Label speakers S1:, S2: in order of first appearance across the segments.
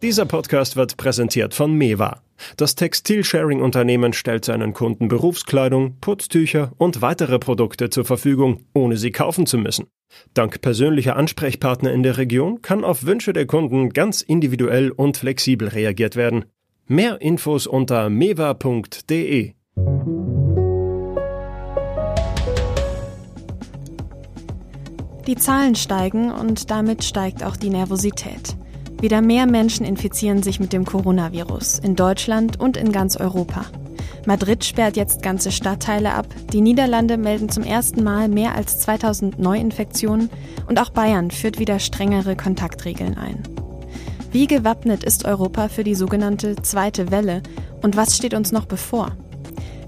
S1: Dieser Podcast wird präsentiert von Mewa. Das Textilsharing-Unternehmen stellt seinen Kunden Berufskleidung, Putztücher und weitere Produkte zur Verfügung, ohne sie kaufen zu müssen. Dank persönlicher Ansprechpartner in der Region kann auf Wünsche der Kunden ganz individuell und flexibel reagiert werden. Mehr Infos unter mewa.de.
S2: Die Zahlen steigen und damit steigt auch die Nervosität. Wieder mehr Menschen infizieren sich mit dem Coronavirus in Deutschland und in ganz Europa. Madrid sperrt jetzt ganze Stadtteile ab, die Niederlande melden zum ersten Mal mehr als 2000 Neuinfektionen und auch Bayern führt wieder strengere Kontaktregeln ein. Wie gewappnet ist Europa für die sogenannte zweite Welle und was steht uns noch bevor?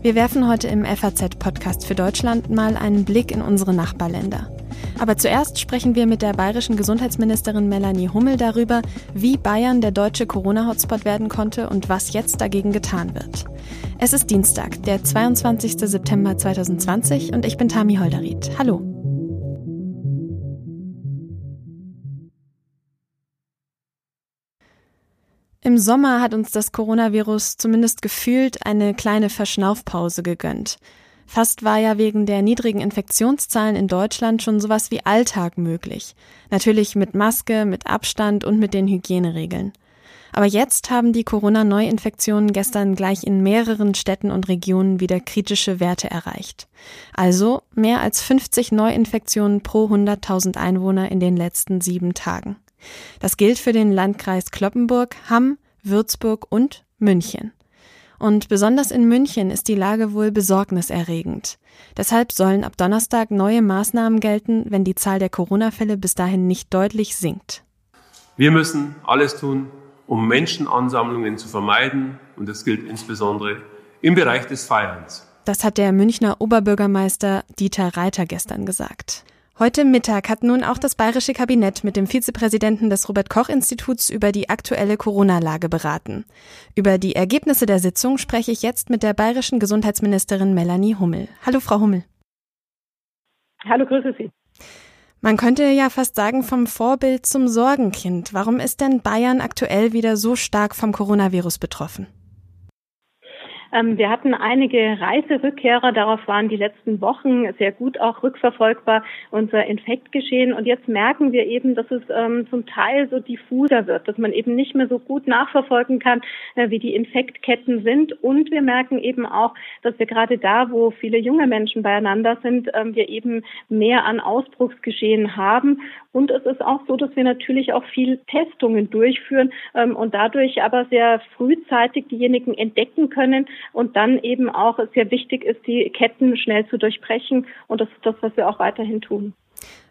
S2: Wir werfen heute im FAZ-Podcast für Deutschland mal einen Blick in unsere Nachbarländer. Aber zuerst sprechen wir mit der bayerischen Gesundheitsministerin Melanie Hummel darüber, wie Bayern der deutsche Corona-Hotspot werden konnte und was jetzt dagegen getan wird. Es ist Dienstag, der 22. September 2020 und ich bin Tami Holderried. Hallo. Im Sommer hat uns das Coronavirus zumindest gefühlt eine kleine Verschnaufpause gegönnt. Fast war ja wegen der niedrigen Infektionszahlen in Deutschland schon sowas wie Alltag möglich. Natürlich mit Maske, mit Abstand und mit den Hygieneregeln. Aber jetzt haben die Corona-Neuinfektionen gestern gleich in mehreren Städten und Regionen wieder kritische Werte erreicht. Also mehr als 50 Neuinfektionen pro 100.000 Einwohner in den letzten sieben Tagen. Das gilt für den Landkreis Kloppenburg, Hamm, Würzburg und München. Und besonders in München ist die Lage wohl besorgniserregend. Deshalb sollen ab Donnerstag neue Maßnahmen gelten, wenn die Zahl der Corona-Fälle bis dahin nicht deutlich sinkt.
S3: Wir müssen alles tun, um Menschenansammlungen zu vermeiden. Und das gilt insbesondere im Bereich des Feierns.
S2: Das hat der Münchner Oberbürgermeister Dieter Reiter gestern gesagt. Heute Mittag hat nun auch das bayerische Kabinett mit dem Vizepräsidenten des Robert Koch Instituts über die aktuelle Corona-Lage beraten. Über die Ergebnisse der Sitzung spreche ich jetzt mit der bayerischen Gesundheitsministerin Melanie Hummel. Hallo, Frau Hummel.
S4: Hallo, grüße Sie.
S2: Man könnte ja fast sagen vom Vorbild zum Sorgenkind. Warum ist denn Bayern aktuell wieder so stark vom Coronavirus betroffen?
S4: Ähm, wir hatten einige Reiserückkehrer, darauf waren die letzten Wochen sehr gut auch rückverfolgbar unser Infektgeschehen. Und jetzt merken wir eben, dass es ähm, zum Teil so diffuser wird, dass man eben nicht mehr so gut nachverfolgen kann, äh, wie die Infektketten sind. Und wir merken eben auch, dass wir gerade da, wo viele junge Menschen beieinander sind, ähm, wir eben mehr an Ausbruchsgeschehen haben. Und es ist auch so, dass wir natürlich auch viel Testungen durchführen und dadurch aber sehr frühzeitig diejenigen entdecken können, und dann eben auch sehr wichtig ist, die Ketten schnell zu durchbrechen und das ist das, was wir auch weiterhin tun.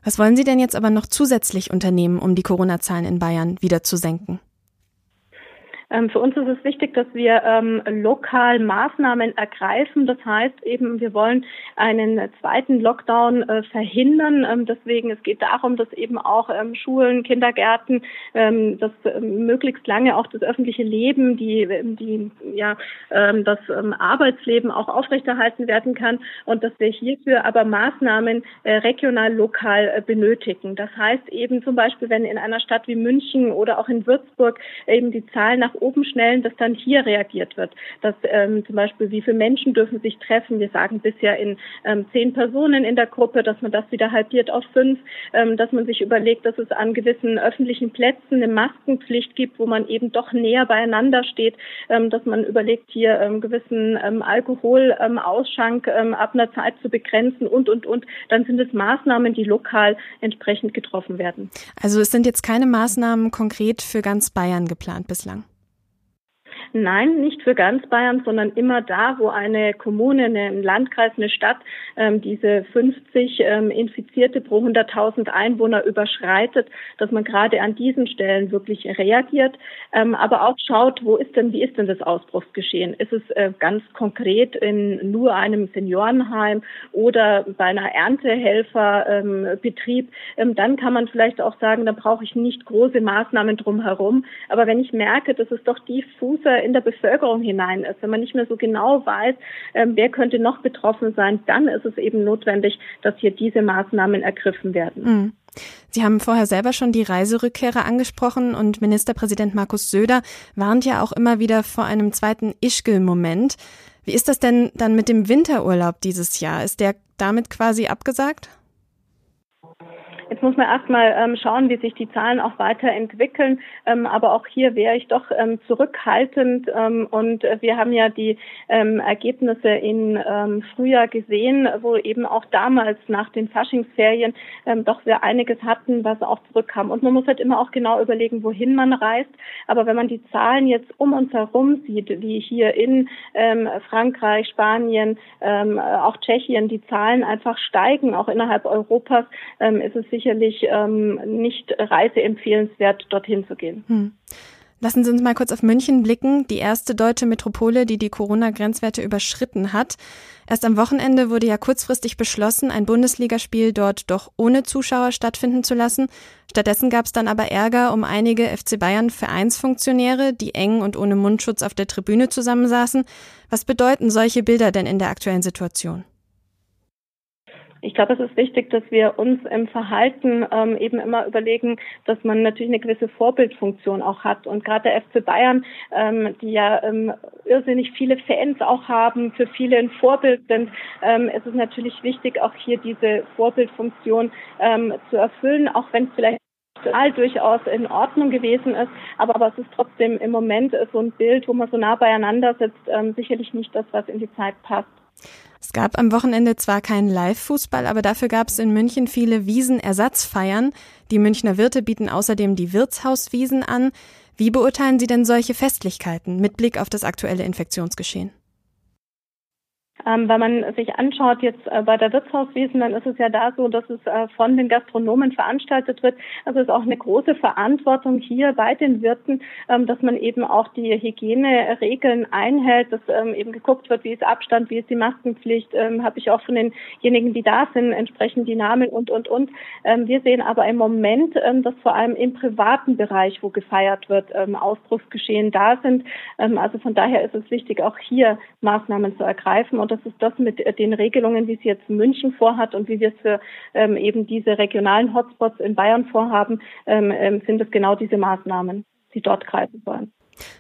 S2: Was wollen Sie denn jetzt aber noch zusätzlich unternehmen, um die Corona-Zahlen in Bayern wieder zu senken?
S4: Ähm, für uns ist es wichtig, dass wir ähm, lokal Maßnahmen ergreifen. Das heißt eben, wir wollen einen zweiten Lockdown äh, verhindern. Ähm, deswegen, es geht darum, dass eben auch ähm, Schulen, Kindergärten, ähm, dass ähm, möglichst lange auch das öffentliche Leben, die, die, ja, das Arbeitsleben auch aufrechterhalten werden kann und dass wir hierfür aber Maßnahmen äh, regional, lokal äh, benötigen. Das heißt eben zum Beispiel, wenn in einer Stadt wie München oder auch in Würzburg eben die Zahlen nach oben schnellen, dass dann hier reagiert wird. Dass ähm, zum Beispiel, wie viele Menschen dürfen sich treffen? Wir sagen bisher in ähm, zehn Personen in der Gruppe, dass man das wieder halbiert auf fünf, ähm, dass man sich überlegt, dass es an gewissen öffentlichen Plätzen eine Maskenpflicht gibt, wo man eben doch näher beieinander steht, ähm, dass man überlegt, hier ähm, gewissen ähm, Alkoholausschank ähm, ähm, ab einer Zeit zu begrenzen und, und, und. Dann sind es Maßnahmen, die lokal entsprechend getroffen werden.
S2: Also es sind jetzt keine Maßnahmen konkret für ganz Bayern geplant bislang.
S4: Nein, nicht für ganz Bayern, sondern immer da, wo eine Kommune, ein Landkreis, eine Stadt ähm, diese 50 ähm, Infizierte pro 100.000 Einwohner überschreitet, dass man gerade an diesen Stellen wirklich reagiert, ähm, aber auch schaut, wo ist denn, wie ist denn das Ausbruchsgeschehen? Ist es äh, ganz konkret in nur einem Seniorenheim oder bei einer Erntehelferbetrieb? Ähm, dann kann man vielleicht auch sagen, da brauche ich nicht große Maßnahmen drumherum. Aber wenn ich merke, dass es doch diffuser in der Bevölkerung hinein ist, wenn man nicht mehr so genau weiß, ähm, wer könnte noch betroffen sein, dann ist es eben notwendig, dass hier diese Maßnahmen ergriffen werden.
S2: Mhm. Sie haben vorher selber schon die Reiserückkehrer angesprochen und Ministerpräsident Markus Söder warnt ja auch immer wieder vor einem zweiten Ischgl-Moment. Wie ist das denn dann mit dem Winterurlaub dieses Jahr? Ist der damit quasi abgesagt?
S4: Jetzt muss man erstmal ähm, schauen, wie sich die Zahlen auch weiterentwickeln. Ähm, aber auch hier wäre ich doch ähm, zurückhaltend. Ähm, und äh, wir haben ja die ähm, Ergebnisse in ähm, Frühjahr gesehen, wo eben auch damals nach den Faschingsferien doch wir einiges hatten, was auch zurückkam. Und man muss halt immer auch genau überlegen, wohin man reist. Aber wenn man die Zahlen jetzt um uns herum sieht, wie hier in Frankreich, Spanien, auch Tschechien, die Zahlen einfach steigen, auch innerhalb Europas, ist es sicherlich ähm, nicht reiseempfehlenswert, dorthin zu gehen. Hm.
S2: Lassen Sie uns mal kurz auf München blicken, die erste deutsche Metropole, die die Corona-Grenzwerte überschritten hat. Erst am Wochenende wurde ja kurzfristig beschlossen, ein Bundesligaspiel dort doch ohne Zuschauer stattfinden zu lassen. Stattdessen gab es dann aber Ärger um einige FC Bayern Vereinsfunktionäre, die eng und ohne Mundschutz auf der Tribüne zusammensaßen. Was bedeuten solche Bilder denn in der aktuellen Situation?
S4: Ich glaube, es ist wichtig, dass wir uns im Verhalten ähm, eben immer überlegen, dass man natürlich eine gewisse Vorbildfunktion auch hat. Und gerade der FC Bayern, ähm, die ja ähm, irrsinnig viele Fans auch haben, für viele ein Vorbild sind, ähm, ist es natürlich wichtig, auch hier diese Vorbildfunktion ähm, zu erfüllen, auch wenn es vielleicht durchaus in Ordnung gewesen ist, aber, aber es ist trotzdem im Moment so ein Bild, wo man so nah beieinander sitzt, ähm, sicherlich nicht das, was in die Zeit passt.
S2: Es gab am Wochenende zwar keinen Live-Fußball, aber dafür gab es in München viele Wiesenersatzfeiern. Die Münchner Wirte bieten außerdem die Wirtshauswiesen an. Wie beurteilen Sie denn solche Festlichkeiten mit Blick auf das aktuelle Infektionsgeschehen?
S4: Ähm, wenn man sich anschaut jetzt äh, bei der Wirtshauswesen, dann ist es ja da so, dass es äh, von den Gastronomen veranstaltet wird. Also es ist auch eine große Verantwortung hier bei den Wirten, ähm, dass man eben auch die Hygieneregeln einhält, dass ähm, eben geguckt wird, wie ist Abstand, wie ist die Maskenpflicht, ähm, habe ich auch von denjenigen, die da sind, entsprechend die Namen und, und, und. Ähm, wir sehen aber im Moment, ähm, dass vor allem im privaten Bereich, wo gefeiert wird, Ausbruchsgeschehen da sind. Also von daher ist es wichtig, auch hier Maßnahmen zu ergreifen. Und das ist das mit den Regelungen, wie es jetzt München vorhat und wie wir es für ähm, eben diese regionalen Hotspots in Bayern vorhaben, ähm, ähm, sind es genau diese Maßnahmen, die dort greifen sollen.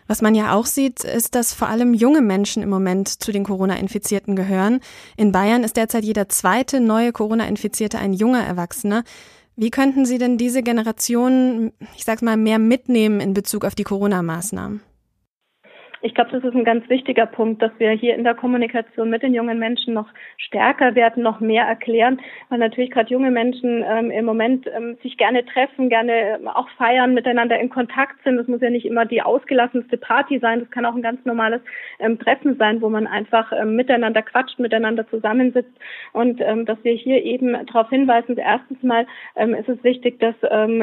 S2: Was man ja auch sieht, ist, dass vor allem junge Menschen im Moment zu den Corona-Infizierten gehören. In Bayern ist derzeit jeder zweite neue Corona-Infizierte ein junger Erwachsener. Wie könnten Sie denn diese Generation, ich sag mal, mehr mitnehmen in Bezug auf die Corona-Maßnahmen?
S4: Ich glaube, das ist ein ganz wichtiger Punkt, dass wir hier in der Kommunikation mit den jungen Menschen noch stärker werden, noch mehr erklären, weil natürlich gerade junge Menschen ähm, im Moment ähm, sich gerne treffen, gerne ähm, auch feiern, miteinander in Kontakt sind. Das muss ja nicht immer die ausgelassenste Party sein, das kann auch ein ganz normales ähm, Treffen sein, wo man einfach ähm, miteinander quatscht, miteinander zusammensitzt und ähm, dass wir hier eben darauf hinweisen, erstens mal ist es wichtig, dass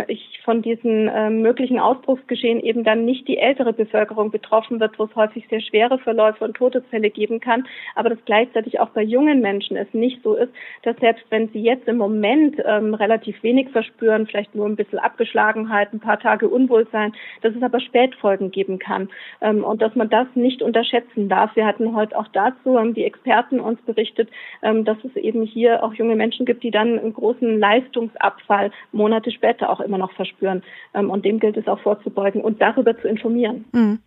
S4: ich von diesen möglichen Ausbruchsgeschehen eben dann nicht die ältere Bevölkerung betroffen wird, wo es häufig sehr schwere Verläufe und Todesfälle geben kann, aber dass gleichzeitig auch bei jungen Menschen es nicht so ist, dass selbst wenn sie jetzt im Moment ähm, relativ wenig verspüren, vielleicht nur ein bisschen Abgeschlagenheit, ein paar Tage Unwohlsein, dass es aber Spätfolgen geben kann ähm, und dass man das nicht unterschätzen darf. Wir hatten heute auch dazu, haben die Experten uns berichtet, ähm, dass es eben hier auch junge Menschen gibt, die dann einen großen Leistungsabfall Monate später auch immer noch verspüren. Ähm, und dem gilt es auch vorzubeugen und darüber zu informieren. Mhm.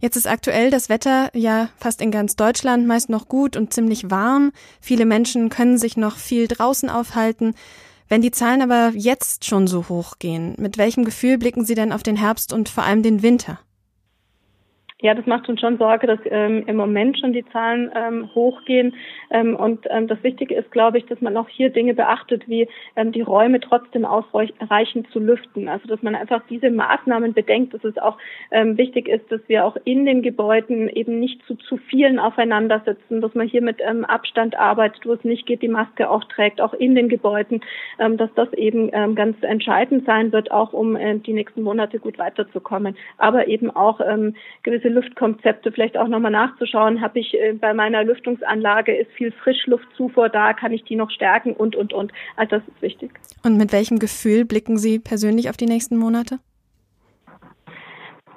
S2: Jetzt ist aktuell das Wetter ja fast in ganz Deutschland meist noch gut und ziemlich warm. Viele Menschen können sich noch viel draußen aufhalten. Wenn die Zahlen aber jetzt schon so hoch gehen, mit welchem Gefühl blicken Sie denn auf den Herbst und vor allem den Winter?
S4: Ja, das macht uns schon Sorge, dass ähm, im Moment schon die Zahlen ähm, hochgehen. Ähm, und ähm, das Wichtige ist, glaube ich, dass man auch hier Dinge beachtet, wie ähm, die Räume trotzdem ausreichend zu lüften. Also dass man einfach diese Maßnahmen bedenkt, dass es auch ähm, wichtig ist, dass wir auch in den Gebäuden eben nicht zu zu vielen aufeinander sitzen, dass man hier mit Abstand arbeitet, wo es nicht geht, die Maske auch trägt, auch in den Gebäuden, dass das eben ganz entscheidend sein wird, auch um äh, die nächsten Monate gut weiterzukommen. Aber eben auch gewisse diese Luftkonzepte vielleicht auch nochmal nachzuschauen. Habe ich äh, bei meiner Lüftungsanlage ist viel Frischluftzufuhr da, kann ich die noch stärken und und und. Also das ist wichtig.
S2: Und mit welchem Gefühl blicken Sie persönlich auf die nächsten Monate?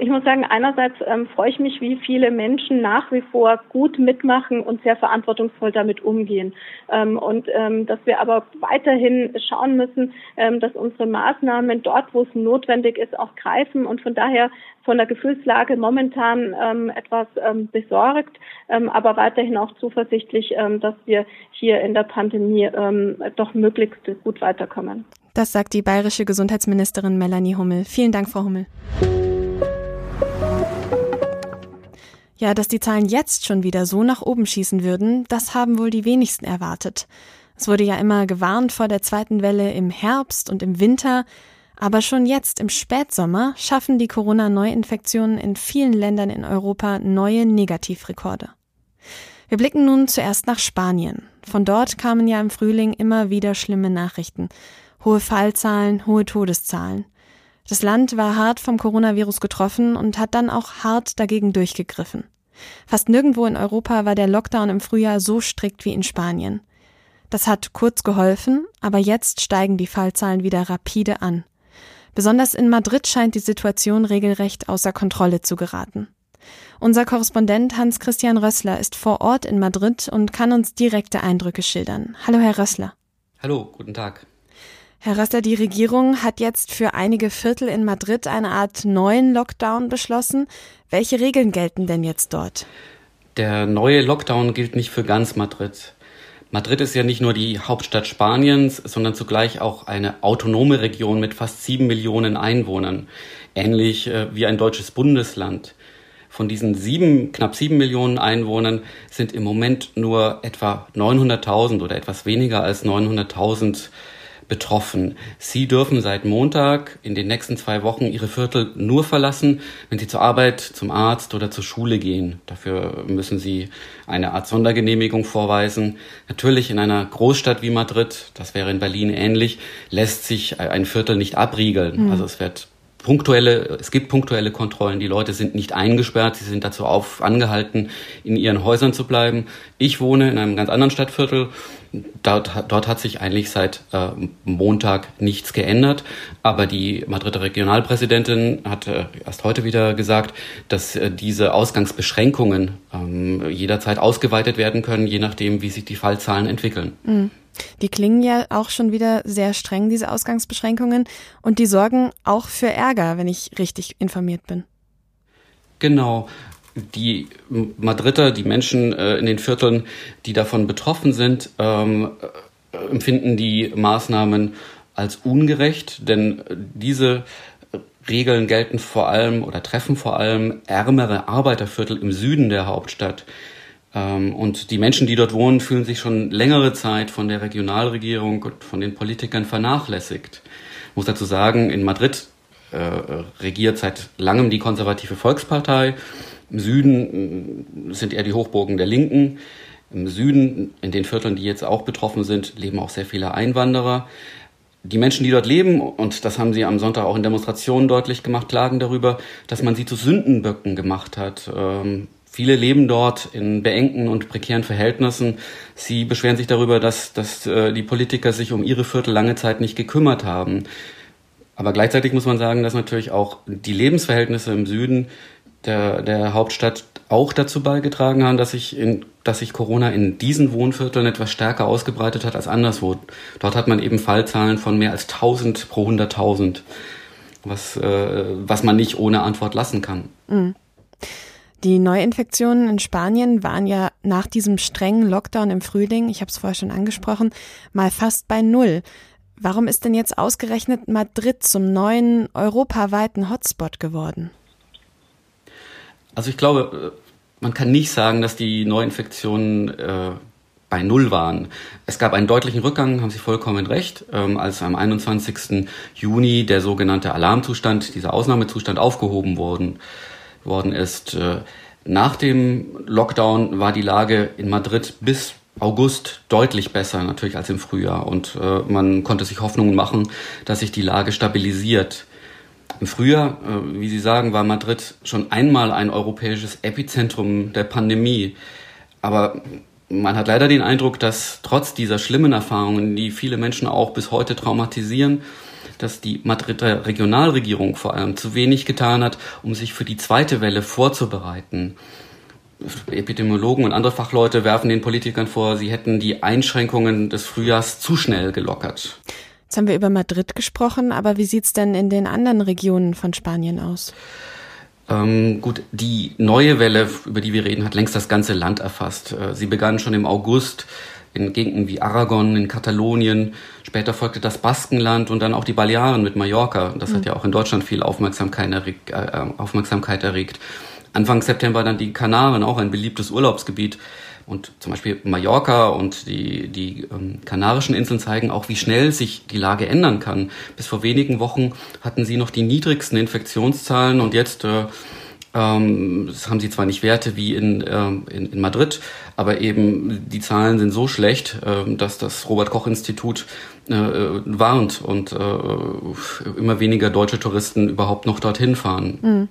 S4: Ich muss sagen, einerseits ähm, freue ich mich, wie viele Menschen nach wie vor gut mitmachen und sehr verantwortungsvoll damit umgehen. Ähm, und ähm, dass wir aber weiterhin schauen müssen, ähm, dass unsere Maßnahmen dort, wo es notwendig ist, auch greifen. Und von daher von der Gefühlslage momentan ähm, etwas ähm, besorgt, aber weiterhin auch zuversichtlich, dass wir hier in der Pandemie doch möglichst gut weiterkommen.
S2: Das sagt die bayerische Gesundheitsministerin Melanie Hummel. Vielen Dank, Frau Hummel. Ja, dass die Zahlen jetzt schon wieder so nach oben schießen würden, das haben wohl die wenigsten erwartet. Es wurde ja immer gewarnt vor der zweiten Welle im Herbst und im Winter, aber schon jetzt im Spätsommer schaffen die Corona-Neuinfektionen in vielen Ländern in Europa neue Negativrekorde. Wir blicken nun zuerst nach Spanien. Von dort kamen ja im Frühling immer wieder schlimme Nachrichten. Hohe Fallzahlen, hohe Todeszahlen. Das Land war hart vom Coronavirus getroffen und hat dann auch hart dagegen durchgegriffen. Fast nirgendwo in Europa war der Lockdown im Frühjahr so strikt wie in Spanien. Das hat kurz geholfen, aber jetzt steigen die Fallzahlen wieder rapide an. Besonders in Madrid scheint die Situation regelrecht außer Kontrolle zu geraten. Unser Korrespondent Hans-Christian Rössler ist vor Ort in Madrid und kann uns direkte Eindrücke schildern. Hallo, Herr Rössler.
S5: Hallo, guten Tag.
S2: Herr Rössler, die Regierung hat jetzt für einige Viertel in Madrid eine Art neuen Lockdown beschlossen. Welche Regeln gelten denn jetzt dort?
S5: Der neue Lockdown gilt nicht für ganz Madrid. Madrid ist ja nicht nur die Hauptstadt Spaniens, sondern zugleich auch eine autonome Region mit fast sieben Millionen Einwohnern, ähnlich äh, wie ein deutsches Bundesland. Von diesen sieben, knapp sieben Millionen Einwohnern sind im Moment nur etwa 900.000 oder etwas weniger als 900.000 betroffen. Sie dürfen seit Montag in den nächsten zwei Wochen ihre Viertel nur verlassen, wenn sie zur Arbeit, zum Arzt oder zur Schule gehen. Dafür müssen sie eine Art Sondergenehmigung vorweisen. Natürlich in einer Großstadt wie Madrid, das wäre in Berlin ähnlich, lässt sich ein Viertel nicht abriegeln. Mhm. Also es wird punktuelle, es gibt punktuelle Kontrollen. Die Leute sind nicht eingesperrt, sie sind dazu auf, angehalten, in ihren Häusern zu bleiben. Ich wohne in einem ganz anderen Stadtviertel Dort, dort hat sich eigentlich seit äh, Montag nichts geändert, aber die Madrider Regionalpräsidentin hat äh, erst heute wieder gesagt, dass äh, diese Ausgangsbeschränkungen ähm, jederzeit ausgeweitet werden können, je nachdem, wie sich die Fallzahlen entwickeln.
S2: Mhm. Die klingen ja auch schon wieder sehr streng, diese Ausgangsbeschränkungen, und die sorgen auch für Ärger, wenn ich richtig informiert bin.
S5: Genau die Madrider, die Menschen äh, in den Vierteln, die davon betroffen sind, ähm, äh, empfinden die Maßnahmen als ungerecht, denn diese Regeln gelten vor allem oder treffen vor allem ärmere Arbeiterviertel im Süden der Hauptstadt. Ähm, und die Menschen, die dort wohnen, fühlen sich schon längere Zeit von der Regionalregierung und von den Politikern vernachlässigt. Ich muss dazu sagen, in Madrid äh, regiert seit langem die konservative Volkspartei im Süden äh, sind eher die Hochburgen der Linken. Im Süden, in den Vierteln, die jetzt auch betroffen sind, leben auch sehr viele Einwanderer. Die Menschen, die dort leben, und das haben sie am Sonntag auch in Demonstrationen deutlich gemacht, klagen darüber, dass man sie zu Sündenböcken gemacht hat. Ähm, viele leben dort in beengten und prekären Verhältnissen. Sie beschweren sich darüber, dass, dass äh, die Politiker sich um ihre Viertel lange Zeit nicht gekümmert haben. Aber gleichzeitig muss man sagen, dass natürlich auch die Lebensverhältnisse im Süden der, der Hauptstadt auch dazu beigetragen haben, dass sich, in, dass sich Corona in diesen Wohnvierteln etwas stärker ausgebreitet hat als anderswo. Dort hat man eben Fallzahlen von mehr als 1000 pro 100.000, was, äh, was man nicht ohne Antwort lassen kann. Mhm.
S2: Die Neuinfektionen in Spanien waren ja nach diesem strengen Lockdown im Frühling, ich habe es vorher schon angesprochen, mal fast bei Null. Warum ist denn jetzt ausgerechnet Madrid zum neuen europaweiten Hotspot geworden?
S5: Also ich glaube, man kann nicht sagen, dass die Neuinfektionen äh, bei Null waren. Es gab einen deutlichen Rückgang, haben Sie vollkommen recht, ähm, als am 21. Juni der sogenannte Alarmzustand, dieser Ausnahmezustand aufgehoben worden, worden ist. Äh, nach dem Lockdown war die Lage in Madrid bis August deutlich besser natürlich als im Frühjahr und äh, man konnte sich Hoffnungen machen, dass sich die Lage stabilisiert. Im Frühjahr, äh, wie Sie sagen, war Madrid schon einmal ein europäisches Epizentrum der Pandemie. Aber man hat leider den Eindruck, dass trotz dieser schlimmen Erfahrungen, die viele Menschen auch bis heute traumatisieren, dass die Madrider Regionalregierung vor allem zu wenig getan hat, um sich für die zweite Welle vorzubereiten. Epidemiologen und andere Fachleute werfen den Politikern vor, sie hätten die Einschränkungen des Frühjahrs zu schnell gelockert.
S2: Jetzt haben wir über Madrid gesprochen, aber wie sieht's denn in den anderen Regionen von Spanien aus?
S5: Ähm, gut, die neue Welle, über die wir reden, hat längst das ganze Land erfasst. Äh, sie begann schon im August in Gegenden wie Aragon, in Katalonien. Später folgte das Baskenland und dann auch die Balearen mit Mallorca. Das mhm. hat ja auch in Deutschland viel Aufmerksamkeit erregt. Äh, Aufmerksamkeit erregt. Anfang September dann die Kanaren, auch ein beliebtes Urlaubsgebiet. Und zum Beispiel Mallorca und die, die ähm, Kanarischen Inseln zeigen auch, wie schnell sich die Lage ändern kann. Bis vor wenigen Wochen hatten sie noch die niedrigsten Infektionszahlen und jetzt äh, ähm, das haben sie zwar nicht Werte wie in, ähm, in, in, Madrid, aber eben die Zahlen sind so schlecht, äh, dass das Robert Koch Institut äh, warnt und äh, immer weniger deutsche Touristen überhaupt noch dorthin fahren.
S2: Mhm.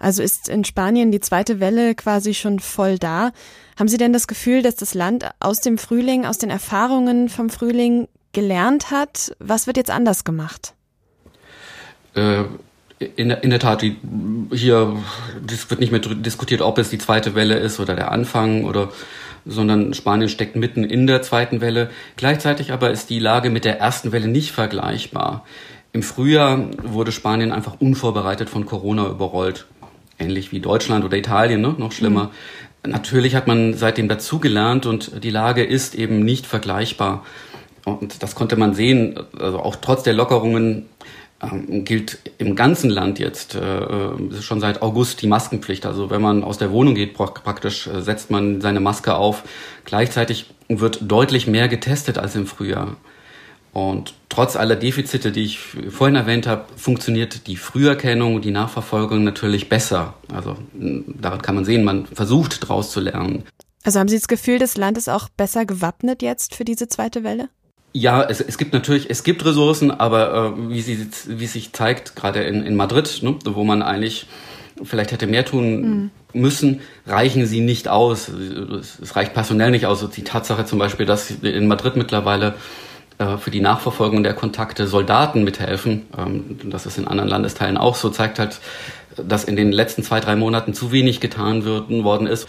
S2: Also ist in Spanien die zweite Welle quasi schon voll da. Haben Sie denn das Gefühl, dass das Land aus dem Frühling, aus den Erfahrungen vom Frühling gelernt hat? Was wird jetzt anders gemacht?
S5: Äh, in, in der Tat, die, hier das wird nicht mehr diskutiert, ob es die zweite Welle ist oder der Anfang oder sondern Spanien steckt mitten in der zweiten Welle. Gleichzeitig aber ist die Lage mit der ersten Welle nicht vergleichbar. Im Frühjahr wurde Spanien einfach unvorbereitet von Corona überrollt. Ähnlich wie Deutschland oder Italien, ne? noch schlimmer. Mhm. Natürlich hat man seitdem dazugelernt und die Lage ist eben nicht vergleichbar. Und das konnte man sehen. Also auch trotz der Lockerungen ähm, gilt im ganzen Land jetzt äh, schon seit August die Maskenpflicht. Also wenn man aus der Wohnung geht, praktisch äh, setzt man seine Maske auf. Gleichzeitig wird deutlich mehr getestet als im Frühjahr. Und trotz aller Defizite, die ich vorhin erwähnt habe, funktioniert die Früherkennung die Nachverfolgung natürlich besser. Also daran kann man sehen, man versucht daraus zu lernen.
S2: Also haben Sie das Gefühl, das Land ist auch besser gewappnet jetzt für diese zweite Welle?
S5: Ja, es, es gibt natürlich, es gibt Ressourcen, aber äh, wie, sie, wie sich zeigt, gerade in, in Madrid, ne, wo man eigentlich vielleicht hätte mehr tun mhm. müssen, reichen sie nicht aus. Es reicht personell nicht aus. Die Tatsache zum Beispiel, dass in Madrid mittlerweile äh, für die Nachverfolgung der Kontakte Soldaten mithelfen. Ähm, das ist in anderen Landesteilen auch so, zeigt halt, dass in den letzten zwei, drei Monaten zu wenig getan worden ist.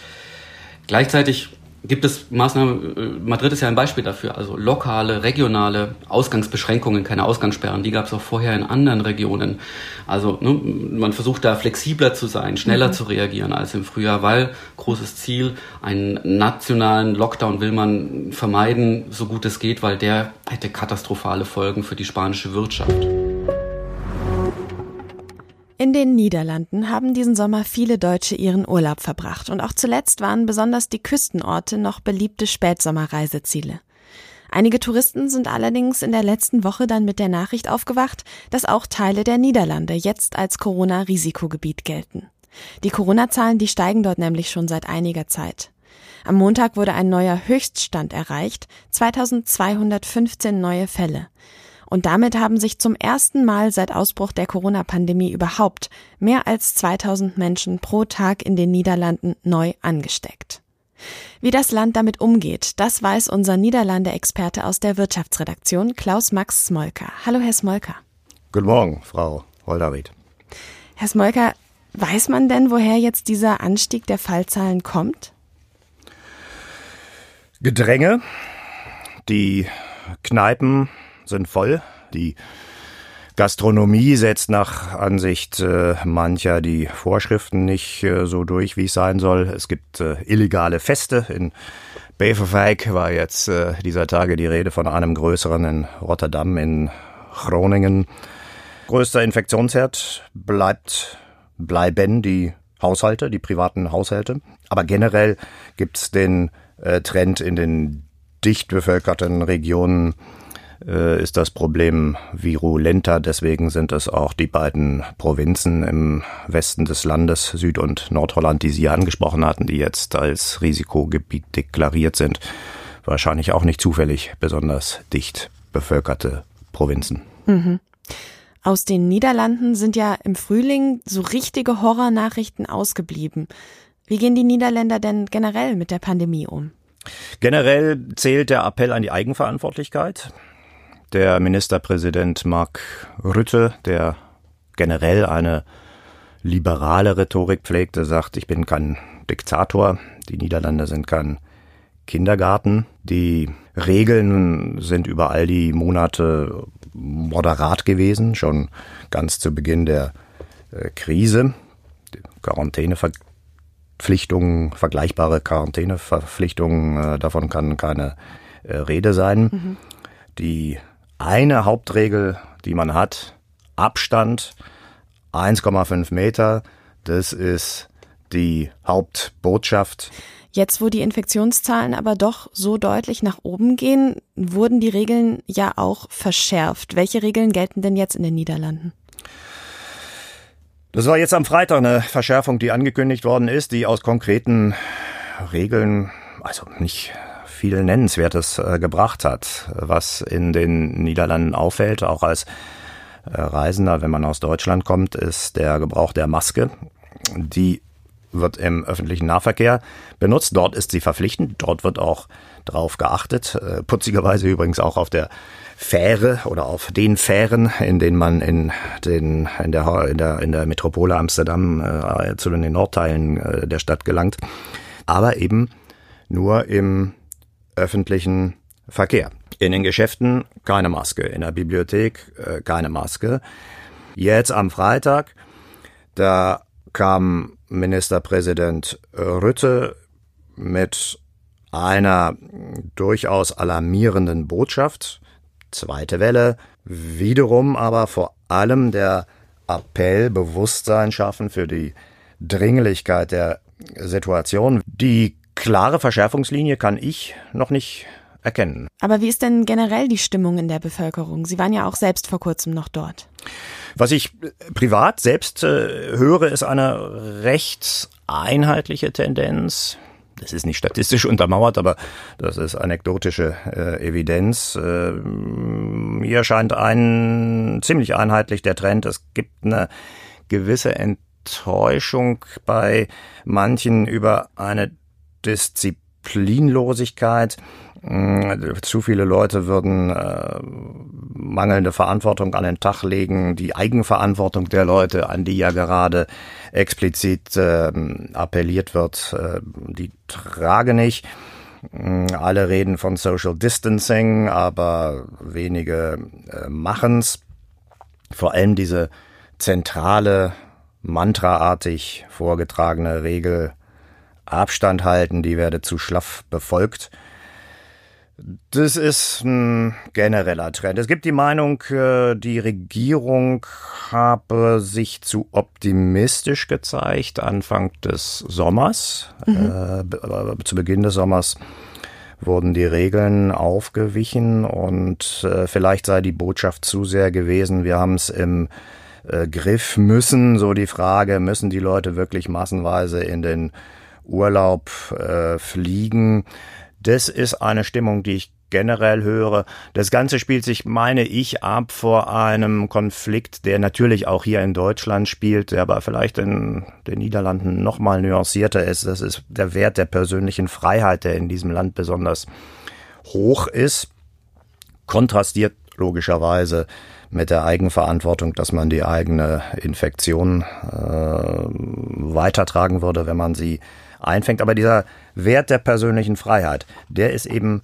S5: Gleichzeitig gibt es Maßnahmen, äh, Madrid ist ja ein Beispiel dafür, also lokale, regionale Ausgangsbeschränkungen, keine Ausgangssperren, die gab es auch vorher in anderen Regionen. Also ne, man versucht da flexibler zu sein, schneller mhm. zu reagieren als im Frühjahr, weil großes Ziel, einen nationalen Lockdown will man vermeiden, so gut es geht, weil der hätte katastrophale Folgen für die spanische Wirtschaft.
S2: In den Niederlanden haben diesen Sommer viele Deutsche ihren Urlaub verbracht und auch zuletzt waren besonders die Küstenorte noch beliebte Spätsommerreiseziele. Einige Touristen sind allerdings in der letzten Woche dann mit der Nachricht aufgewacht, dass auch Teile der Niederlande jetzt als Corona-Risikogebiet gelten. Die Corona-Zahlen, die steigen dort nämlich schon seit einiger Zeit. Am Montag wurde ein neuer Höchststand erreicht, 2215 neue Fälle. Und damit haben sich zum ersten Mal seit Ausbruch der Corona-Pandemie überhaupt mehr als 2000 Menschen pro Tag in den Niederlanden neu angesteckt. Wie das Land damit umgeht, das weiß unser Niederlande-Experte aus der Wirtschaftsredaktion, Klaus Max Smolker. Hallo, Herr Smolker.
S6: Guten Morgen, Frau Holderried.
S2: Herr Smolker, weiß man denn, woher jetzt dieser Anstieg der Fallzahlen kommt?
S6: Gedränge, die Kneipen sind voll. Die Gastronomie setzt nach Ansicht äh, mancher die Vorschriften nicht äh, so durch, wie es sein soll. Es gibt äh, illegale Feste. In Beverwijk war jetzt äh, dieser Tage die Rede von einem größeren in Rotterdam, in Groningen. Größter Infektionsherd bleibt, bleiben die Haushalte, die privaten Haushalte. Aber generell gibt es den äh, Trend in den dicht bevölkerten Regionen äh, ist das Problem virulenter. Deswegen sind es auch die beiden Provinzen im Westen des Landes, Süd- und Nordholland, die Sie angesprochen hatten, die jetzt als Risikogebiet deklariert sind. Wahrscheinlich auch nicht zufällig besonders dicht bevölkerte Provinzen.
S2: Mhm. Aus den Niederlanden sind ja im Frühling so richtige Horrornachrichten ausgeblieben. Wie gehen die Niederländer denn generell mit der Pandemie um?
S6: Generell zählt der Appell an die Eigenverantwortlichkeit. Der Ministerpräsident Mark Rütte, der generell eine liberale Rhetorik pflegte, sagt, ich bin kein Diktator, die Niederlande sind kein Kindergarten. Die Regeln sind über all die Monate moderat gewesen, schon ganz zu Beginn der äh, Krise. Quarantäneverpflichtungen, vergleichbare Quarantäneverpflichtungen, äh, davon kann keine äh, Rede sein. Mhm. Die eine Hauptregel, die man hat, Abstand 1,5 Meter, das ist die Hauptbotschaft.
S2: Jetzt, wo die Infektionszahlen aber doch so deutlich nach oben gehen, wurden die Regeln ja auch verschärft. Welche Regeln gelten denn jetzt in den Niederlanden?
S6: Das war jetzt am Freitag eine Verschärfung, die angekündigt worden ist, die aus konkreten Regeln, also nicht viel Nennenswertes äh, gebracht hat. Was in den Niederlanden auffällt, auch als äh, Reisender, wenn man aus Deutschland kommt, ist der Gebrauch der Maske. Die wird im öffentlichen Nahverkehr benutzt. Dort ist sie verpflichtend. Dort wird auch drauf geachtet. Äh, putzigerweise übrigens auch auf der Fähre oder auf den Fähren, in denen man in den in der in der in der Metropole Amsterdam äh, zu den Nordteilen äh, der Stadt gelangt, aber eben nur im öffentlichen Verkehr. In den Geschäften keine Maske, in der Bibliothek äh, keine Maske. Jetzt am Freitag, da kam Ministerpräsident Rütte mit einer durchaus alarmierenden Botschaft. Zweite Welle, wiederum aber vor allem der Appell, Bewusstsein schaffen für die Dringlichkeit der Situation. Die klare Verschärfungslinie kann ich noch nicht erkennen.
S2: Aber wie ist denn generell die Stimmung in der Bevölkerung? Sie waren ja auch selbst vor kurzem noch dort.
S6: Was ich privat selbst äh, höre, ist eine recht einheitliche Tendenz. Das ist nicht statistisch untermauert, aber das ist anekdotische äh, Evidenz. Äh, mir scheint ein ziemlich einheitlich der Trend. Es gibt eine gewisse Enttäuschung bei manchen über eine Disziplinlosigkeit. Mm, zu viele Leute würden äh, mangelnde Verantwortung an den Tag legen, die Eigenverantwortung der Leute, an die ja gerade explizit äh, appelliert wird, äh, die trage nicht. Mm, alle reden von Social Distancing, aber wenige äh, machen's. Vor allem diese zentrale, mantraartig vorgetragene Regel Abstand halten, die werde zu schlaff befolgt. Das ist ein genereller Trend. Es gibt die Meinung, äh, die Regierung habe sich zu optimistisch gezeigt Anfang des Sommers. Mhm. Äh, zu Beginn des Sommers wurden die Regeln aufgewichen und äh, vielleicht sei die Botschaft zu sehr gewesen. Wir haben es im äh, Griff müssen. So die Frage, müssen die Leute wirklich massenweise in den Urlaub äh, fliegen? Das ist eine Stimmung, die ich generell höre. Das Ganze spielt sich, meine ich, ab vor einem Konflikt, der natürlich auch hier in Deutschland spielt, der aber vielleicht in den Niederlanden noch mal nuancierter ist. Das ist der Wert der persönlichen Freiheit, der in diesem Land besonders hoch ist, kontrastiert logischerweise mit der Eigenverantwortung, dass man die eigene Infektion äh, weitertragen würde, wenn man sie einfängt. Aber dieser Wert der persönlichen Freiheit, der ist eben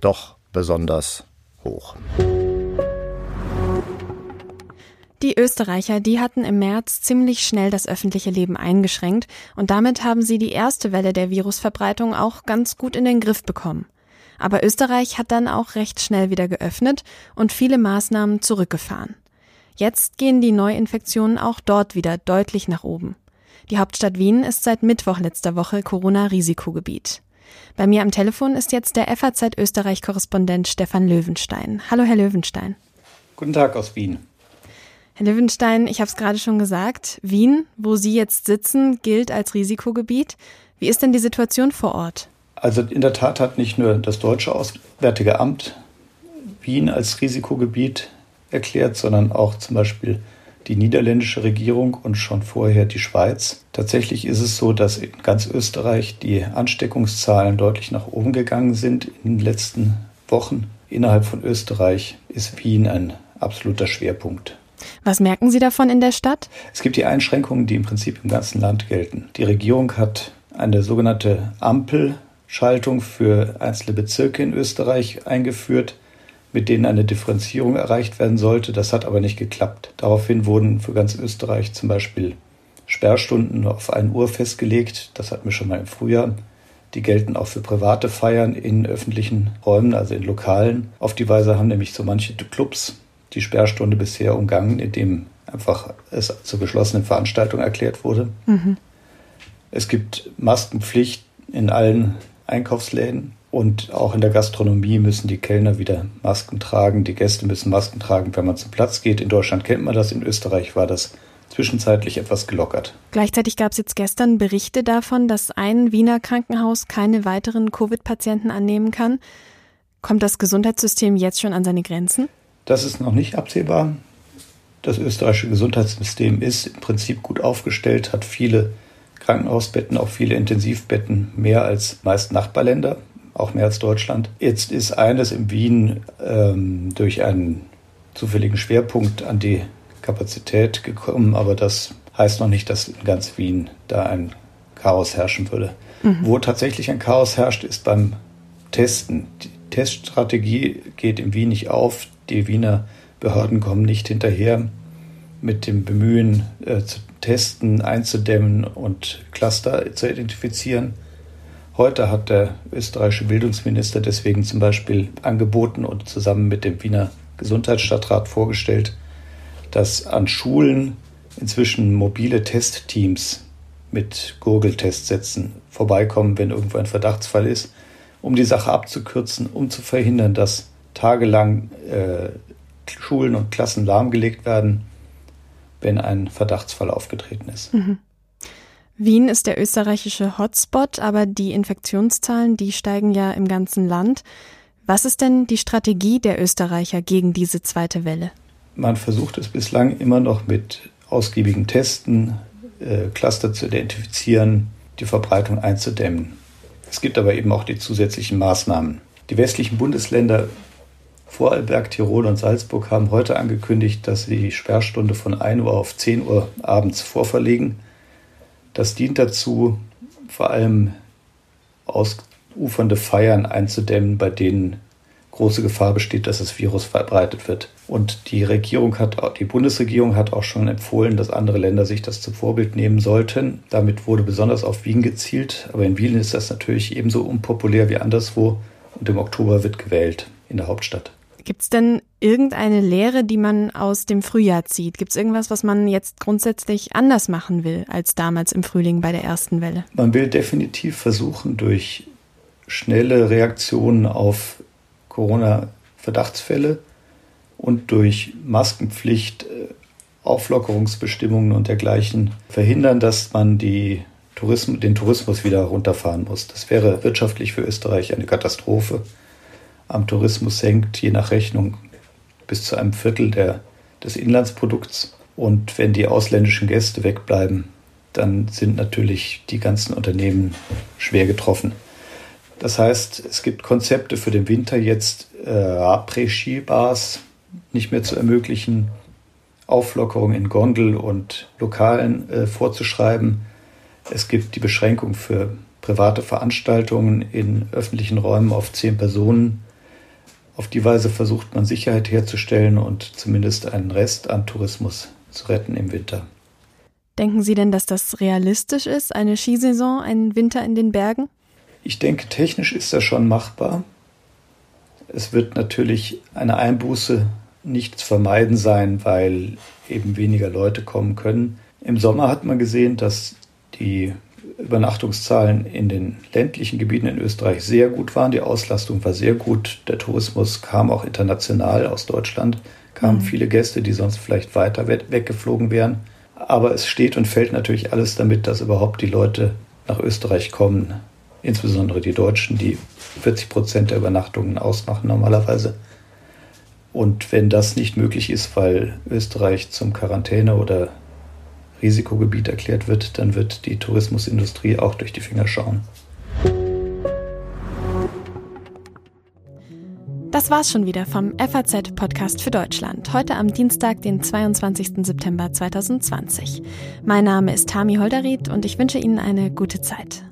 S6: doch besonders hoch.
S2: Die Österreicher, die hatten im März ziemlich schnell das öffentliche Leben eingeschränkt und damit haben sie die erste Welle der Virusverbreitung auch ganz gut in den Griff bekommen. Aber Österreich hat dann auch recht schnell wieder geöffnet und viele Maßnahmen zurückgefahren. Jetzt gehen die Neuinfektionen auch dort wieder deutlich nach oben. Die Hauptstadt Wien ist seit Mittwoch letzter Woche Corona-Risikogebiet. Bei mir am Telefon ist jetzt der FAZ Österreich-Korrespondent Stefan Löwenstein. Hallo, Herr Löwenstein.
S7: Guten Tag aus Wien.
S2: Herr Löwenstein, ich habe es gerade schon gesagt, Wien, wo Sie jetzt sitzen, gilt als Risikogebiet. Wie ist denn die Situation vor Ort?
S7: Also in der Tat hat nicht nur das Deutsche Auswärtige Amt Wien als Risikogebiet erklärt, sondern auch zum Beispiel die niederländische Regierung und schon vorher die Schweiz. Tatsächlich ist es so, dass in ganz Österreich die Ansteckungszahlen deutlich nach oben gegangen sind in den letzten Wochen. innerhalb von Österreich ist Wien ein absoluter Schwerpunkt.
S2: Was merken Sie davon in der Stadt?
S7: Es gibt die Einschränkungen, die im Prinzip im ganzen Land gelten. Die Regierung hat eine sogenannte Ampelschaltung für einzelne Bezirke in Österreich eingeführt, mit denen eine Differenzierung erreicht werden sollte. Das hat aber nicht geklappt. Daraufhin wurden für ganz Österreich zum Beispiel Sperrstunden auf 1 Uhr festgelegt. Das hatten wir schon mal im Frühjahr. Die gelten auch für private Feiern in öffentlichen Räumen, also in Lokalen. Auf die Weise haben nämlich so manche Clubs die Sperrstunde bisher umgangen, indem einfach es zur geschlossenen Veranstaltung erklärt wurde. Mhm. Es gibt Maskenpflicht in allen Einkaufsläden und auch in der Gastronomie müssen die Kellner wieder Masken tragen. Die Gäste müssen Masken tragen, wenn man zum Platz geht. In Deutschland kennt man das, in Österreich war das zwischenzeitlich etwas gelockert.
S2: Gleichzeitig gab es jetzt gestern Berichte davon, dass ein Wiener Krankenhaus keine weiteren Covid-Patienten annehmen kann. Kommt das Gesundheitssystem jetzt schon an seine Grenzen?
S7: Das ist noch nicht absehbar. Das österreichische Gesundheitssystem ist im Prinzip gut aufgestellt, hat viele Krankenhausbetten, auch viele Intensivbetten, mehr als meist Nachbarländer, auch mehr als Deutschland. Jetzt ist eines in Wien ähm, durch einen zufälligen Schwerpunkt an die Kapazität gekommen, aber das heißt noch nicht, dass in ganz Wien da ein Chaos herrschen würde. Mhm. Wo tatsächlich ein Chaos herrscht, ist beim Testen. Die Teststrategie geht in Wien nicht auf. Die Wiener Behörden kommen nicht hinterher mit dem Bemühen äh, zu testen, einzudämmen und Cluster zu identifizieren. Heute hat der österreichische Bildungsminister deswegen zum Beispiel angeboten und zusammen mit dem Wiener Gesundheitsstadtrat vorgestellt, dass an Schulen inzwischen mobile Testteams mit Gurgeltestsätzen vorbeikommen, wenn irgendwo ein Verdachtsfall ist, um die Sache abzukürzen, um zu verhindern, dass tagelang äh, Schulen und Klassen lahmgelegt werden, wenn ein Verdachtsfall aufgetreten ist. Mhm.
S2: Wien ist der österreichische Hotspot, aber die Infektionszahlen, die steigen ja im ganzen Land. Was ist denn die Strategie der Österreicher gegen diese zweite Welle?
S7: Man versucht es bislang immer noch mit ausgiebigen Testen, äh, Cluster zu identifizieren, die Verbreitung einzudämmen. Es gibt aber eben auch die zusätzlichen Maßnahmen. Die westlichen Bundesländer Vorarlberg, Tirol und Salzburg haben heute angekündigt, dass sie die Sperrstunde von 1 Uhr auf 10 Uhr abends vorverlegen. Das dient dazu, vor allem ausufernde Feiern einzudämmen, bei denen große Gefahr besteht, dass das Virus verbreitet wird. Und die Regierung hat, die Bundesregierung hat auch schon empfohlen, dass andere Länder sich das zum Vorbild nehmen sollten. Damit wurde besonders auf Wien gezielt. Aber in Wien ist das natürlich ebenso unpopulär wie anderswo. Und im Oktober wird gewählt in der Hauptstadt.
S2: Gibt es denn irgendeine Lehre, die man aus dem Frühjahr zieht? Gibt es irgendwas, was man jetzt grundsätzlich anders machen will als damals im Frühling bei der ersten Welle?
S7: Man will definitiv versuchen, durch schnelle Reaktionen auf Corona-Verdachtsfälle und durch Maskenpflicht, äh, Auflockerungsbestimmungen und dergleichen verhindern, dass man die Tourism den Tourismus wieder runterfahren muss. Das wäre wirtschaftlich für Österreich eine Katastrophe. Am Tourismus hängt je nach Rechnung bis zu einem Viertel der, des Inlandsprodukts. Und wenn die ausländischen Gäste wegbleiben, dann sind natürlich die ganzen Unternehmen schwer getroffen. Das heißt, es gibt Konzepte für den Winter jetzt, äh, Après-Ski-Bars nicht mehr zu ermöglichen, Auflockerung in Gondel und Lokalen äh, vorzuschreiben. Es gibt die Beschränkung für private Veranstaltungen in öffentlichen Räumen auf zehn Personen. Auf die Weise versucht man Sicherheit herzustellen und zumindest einen Rest an Tourismus zu retten im Winter.
S2: Denken Sie denn, dass das realistisch ist, eine Skisaison, einen Winter in den Bergen?
S7: Ich denke, technisch ist das schon machbar. Es wird natürlich eine Einbuße nicht zu vermeiden sein, weil eben weniger Leute kommen können. Im Sommer hat man gesehen, dass die Übernachtungszahlen in den ländlichen Gebieten in Österreich sehr gut waren. Die Auslastung war sehr gut. Der Tourismus kam auch international aus Deutschland, kamen mhm. viele Gäste, die sonst vielleicht weiter weggeflogen wären. Aber es steht und fällt natürlich alles damit, dass überhaupt die Leute nach Österreich kommen insbesondere die Deutschen, die 40 Prozent der Übernachtungen ausmachen normalerweise. Und wenn das nicht möglich ist, weil Österreich zum Quarantäne- oder Risikogebiet erklärt wird, dann wird die Tourismusindustrie auch durch die Finger schauen.
S2: Das war's schon wieder vom FAZ Podcast für Deutschland. Heute am Dienstag, den 22. September 2020. Mein Name ist Tami Holderried und ich wünsche Ihnen eine gute Zeit.